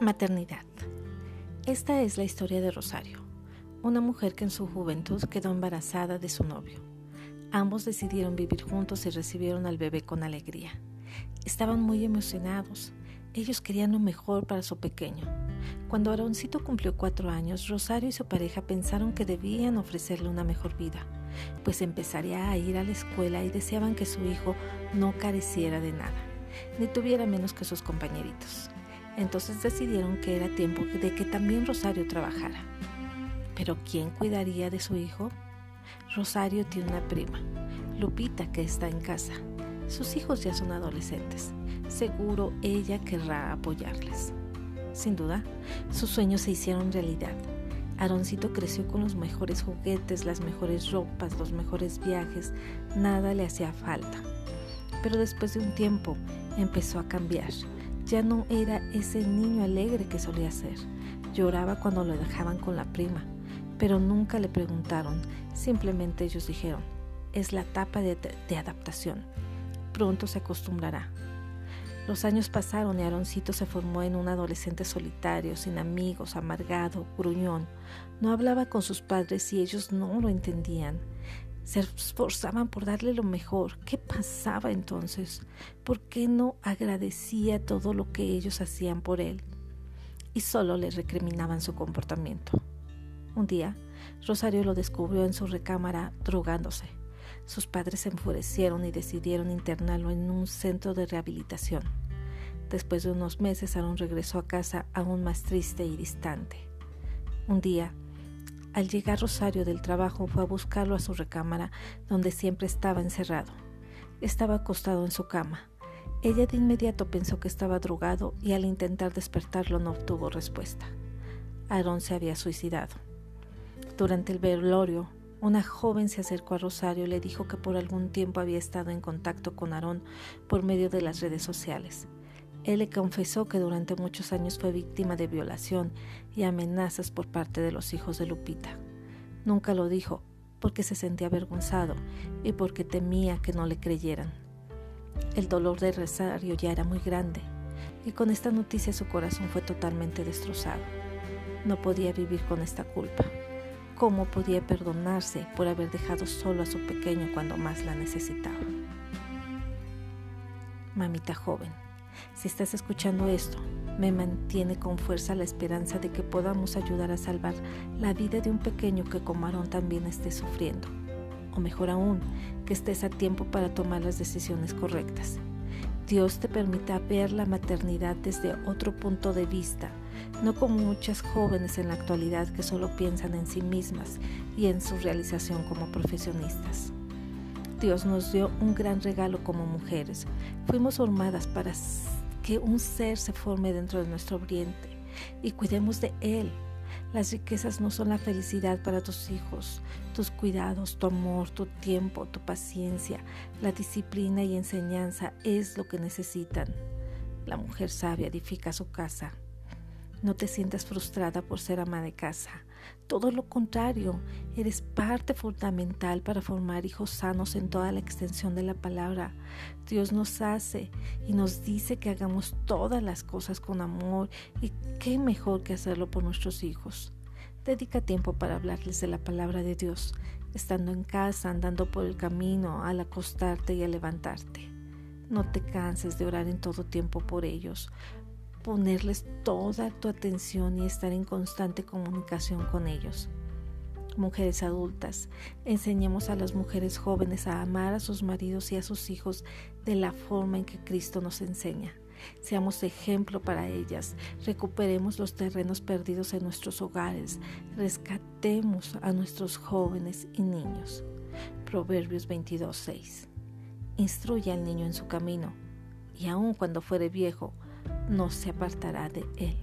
Maternidad. Esta es la historia de Rosario, una mujer que en su juventud quedó embarazada de su novio. Ambos decidieron vivir juntos y recibieron al bebé con alegría. Estaban muy emocionados. Ellos querían lo mejor para su pequeño. Cuando Aroncito cumplió cuatro años, Rosario y su pareja pensaron que debían ofrecerle una mejor vida, pues empezaría a ir a la escuela y deseaban que su hijo no careciera de nada, ni tuviera menos que sus compañeritos. Entonces decidieron que era tiempo de que también Rosario trabajara. Pero ¿quién cuidaría de su hijo? Rosario tiene una prima, Lupita, que está en casa. Sus hijos ya son adolescentes. Seguro ella querrá apoyarles. Sin duda, sus sueños se hicieron realidad. Aroncito creció con los mejores juguetes, las mejores ropas, los mejores viajes. Nada le hacía falta. Pero después de un tiempo empezó a cambiar ya no era ese niño alegre que solía ser. Lloraba cuando lo dejaban con la prima, pero nunca le preguntaron, simplemente ellos dijeron, es la etapa de, adaptación, pronto se acostumbrará. Los años pasaron y Aroncito se formó en un adolescente solitario, sin amigos, amargado, gruñón. No hablaba con sus padres y ellos no lo entendían. Se esforzaban por darle lo mejor. ¿Qué pasaba entonces? ¿Por qué no agradecía todo lo que ellos hacían por él? Y solo le recriminaban su comportamiento. Un día, Rosario lo descubrió en su recámara drogándose. Sus padres se enfurecieron y decidieron internarlo en un centro de rehabilitación. Después de unos meses, Aaron regresó a casa aún más triste y distante. Un día, al llegar Rosario del trabajo fue a buscarlo a su recámara, donde siempre estaba encerrado. Estaba acostado en su cama. Ella de inmediato pensó que estaba drogado y al intentar despertarlo no obtuvo respuesta. Aarón se había suicidado. Durante el velorio, una joven se acercó a Rosario y le dijo que por algún tiempo había estado en contacto con Aarón por medio de las redes sociales. Él le confesó que durante muchos años fue víctima de violación y amenazas por parte de los hijos de Lupita. Nunca lo dijo porque se sentía avergonzado y porque temía que no le creyeran. El dolor de Rosario ya era muy grande y con esta noticia su corazón fue totalmente destrozado. No podía vivir con esta culpa. ¿Cómo podía perdonarse por haber dejado solo a su pequeño cuando más la necesitaba? Mamita joven si estás escuchando esto, me mantiene con fuerza la esperanza de que podamos ayudar a salvar la vida de un pequeño que como Aarón también esté sufriendo. O mejor aún, que estés a tiempo para tomar las decisiones correctas. Dios te permita ver la maternidad desde otro punto de vista, no como muchas jóvenes en la actualidad que solo piensan en sí mismas y en su realización como profesionistas. Dios nos dio un gran regalo como mujeres. Fuimos formadas para que un ser se forme dentro de nuestro vientre y cuidemos de él. Las riquezas no son la felicidad para tus hijos, tus cuidados, tu amor, tu tiempo, tu paciencia, la disciplina y enseñanza es lo que necesitan. La mujer sabia edifica su casa. No te sientas frustrada por ser ama de casa. Todo lo contrario, eres parte fundamental para formar hijos sanos en toda la extensión de la palabra. Dios nos hace y nos dice que hagamos todas las cosas con amor y qué mejor que hacerlo por nuestros hijos. Dedica tiempo para hablarles de la palabra de Dios, estando en casa, andando por el camino, al acostarte y al levantarte. No te canses de orar en todo tiempo por ellos ponerles toda tu atención y estar en constante comunicación con ellos. Mujeres adultas, enseñemos a las mujeres jóvenes a amar a sus maridos y a sus hijos de la forma en que Cristo nos enseña. Seamos ejemplo para ellas, recuperemos los terrenos perdidos en nuestros hogares, rescatemos a nuestros jóvenes y niños. Proverbios 22:6. Instruye al niño en su camino, y aun cuando fuere viejo, no se apartará de él.